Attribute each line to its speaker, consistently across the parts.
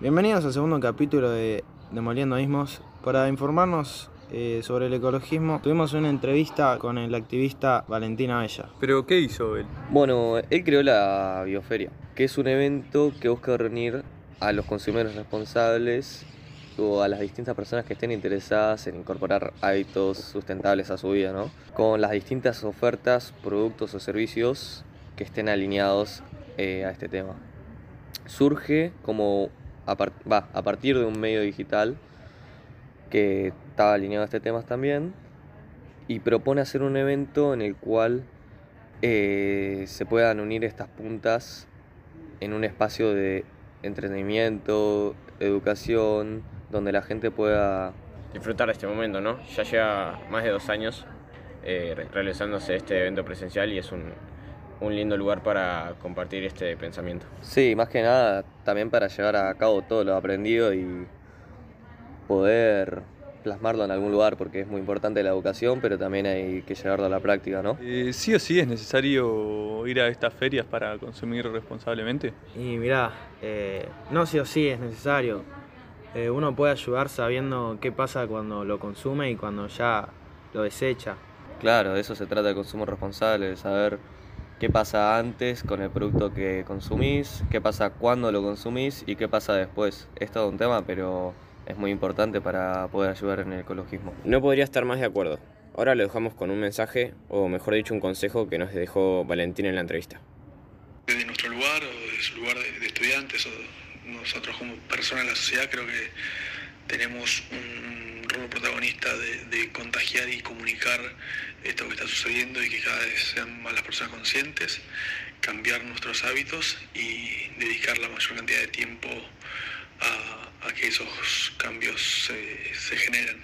Speaker 1: Bienvenidos al segundo capítulo de Demoliendo Ismos. Para informarnos eh, sobre el ecologismo, tuvimos una entrevista con el activista Valentín Abella.
Speaker 2: ¿Pero qué hizo él?
Speaker 3: Bueno, él creó la Bioferia, que es un evento que busca reunir a los consumidores responsables o a las distintas personas que estén interesadas en incorporar hábitos sustentables a su vida, ¿no? Con las distintas ofertas, productos o servicios que estén alineados eh, a este tema. Surge como a, a partir de un medio digital que estaba alineado a este tema también y propone hacer un evento en el cual eh, se puedan unir estas puntas en un espacio de entretenimiento, educación, donde la gente pueda
Speaker 4: disfrutar este momento, ¿no? Ya lleva más de dos años eh, realizándose este evento presencial y es un, un lindo lugar para compartir este pensamiento.
Speaker 3: Sí, más que nada también para llevar a cabo todo lo aprendido y poder plasmarlo en algún lugar porque es muy importante la educación, pero también hay que llevarlo a la práctica, ¿no?
Speaker 2: Eh, sí o sí es necesario ir a estas ferias para consumir responsablemente.
Speaker 1: Y mirá, eh, no sí o sí es necesario. Eh, uno puede ayudar sabiendo qué pasa cuando lo consume y cuando ya lo desecha.
Speaker 3: Claro, de eso se trata el consumo responsable, de saber qué pasa antes con el producto que consumís, qué pasa cuando lo consumís y qué pasa después. Es todo un tema, pero es muy importante para poder ayudar en el ecologismo.
Speaker 4: No podría estar más de acuerdo. Ahora lo dejamos con un mensaje, o mejor dicho, un consejo que nos dejó Valentín en la entrevista.
Speaker 5: Desde nuestro lugar, o desde su lugar de, estudiantes, o nosotros como personas de la sociedad, creo que tenemos un protagonista de, contagiar y comunicar esto que está sucediendo y que cada vez sean más las personas conscientes, cambiar nuestros hábitos y dedicar la mayor cantidad de tiempo a, que esos cambios se, se, generen.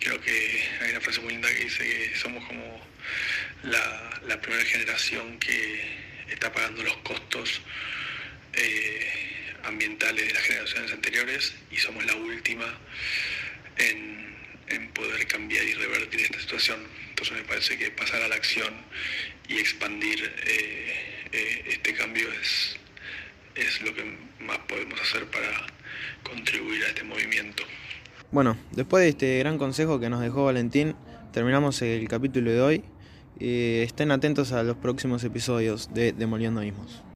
Speaker 5: Creo que hay una frase muy linda que dice que somos como la, la primera generación que está pagando los costos eh, ambientales de las generaciones anteriores y somos la última en, poder cambiar y revertir esta situación. Entonces me parece que pasar a la acción y expandir eh, eh, este cambio es, es lo que más podemos hacer para contribuir a este movimiento.
Speaker 1: Bueno, después de este gran consejo que nos dejó Valentín, terminamos el capítulo de hoy. Eh, estén atentos a los próximos episodios de Demoliendo Ismos.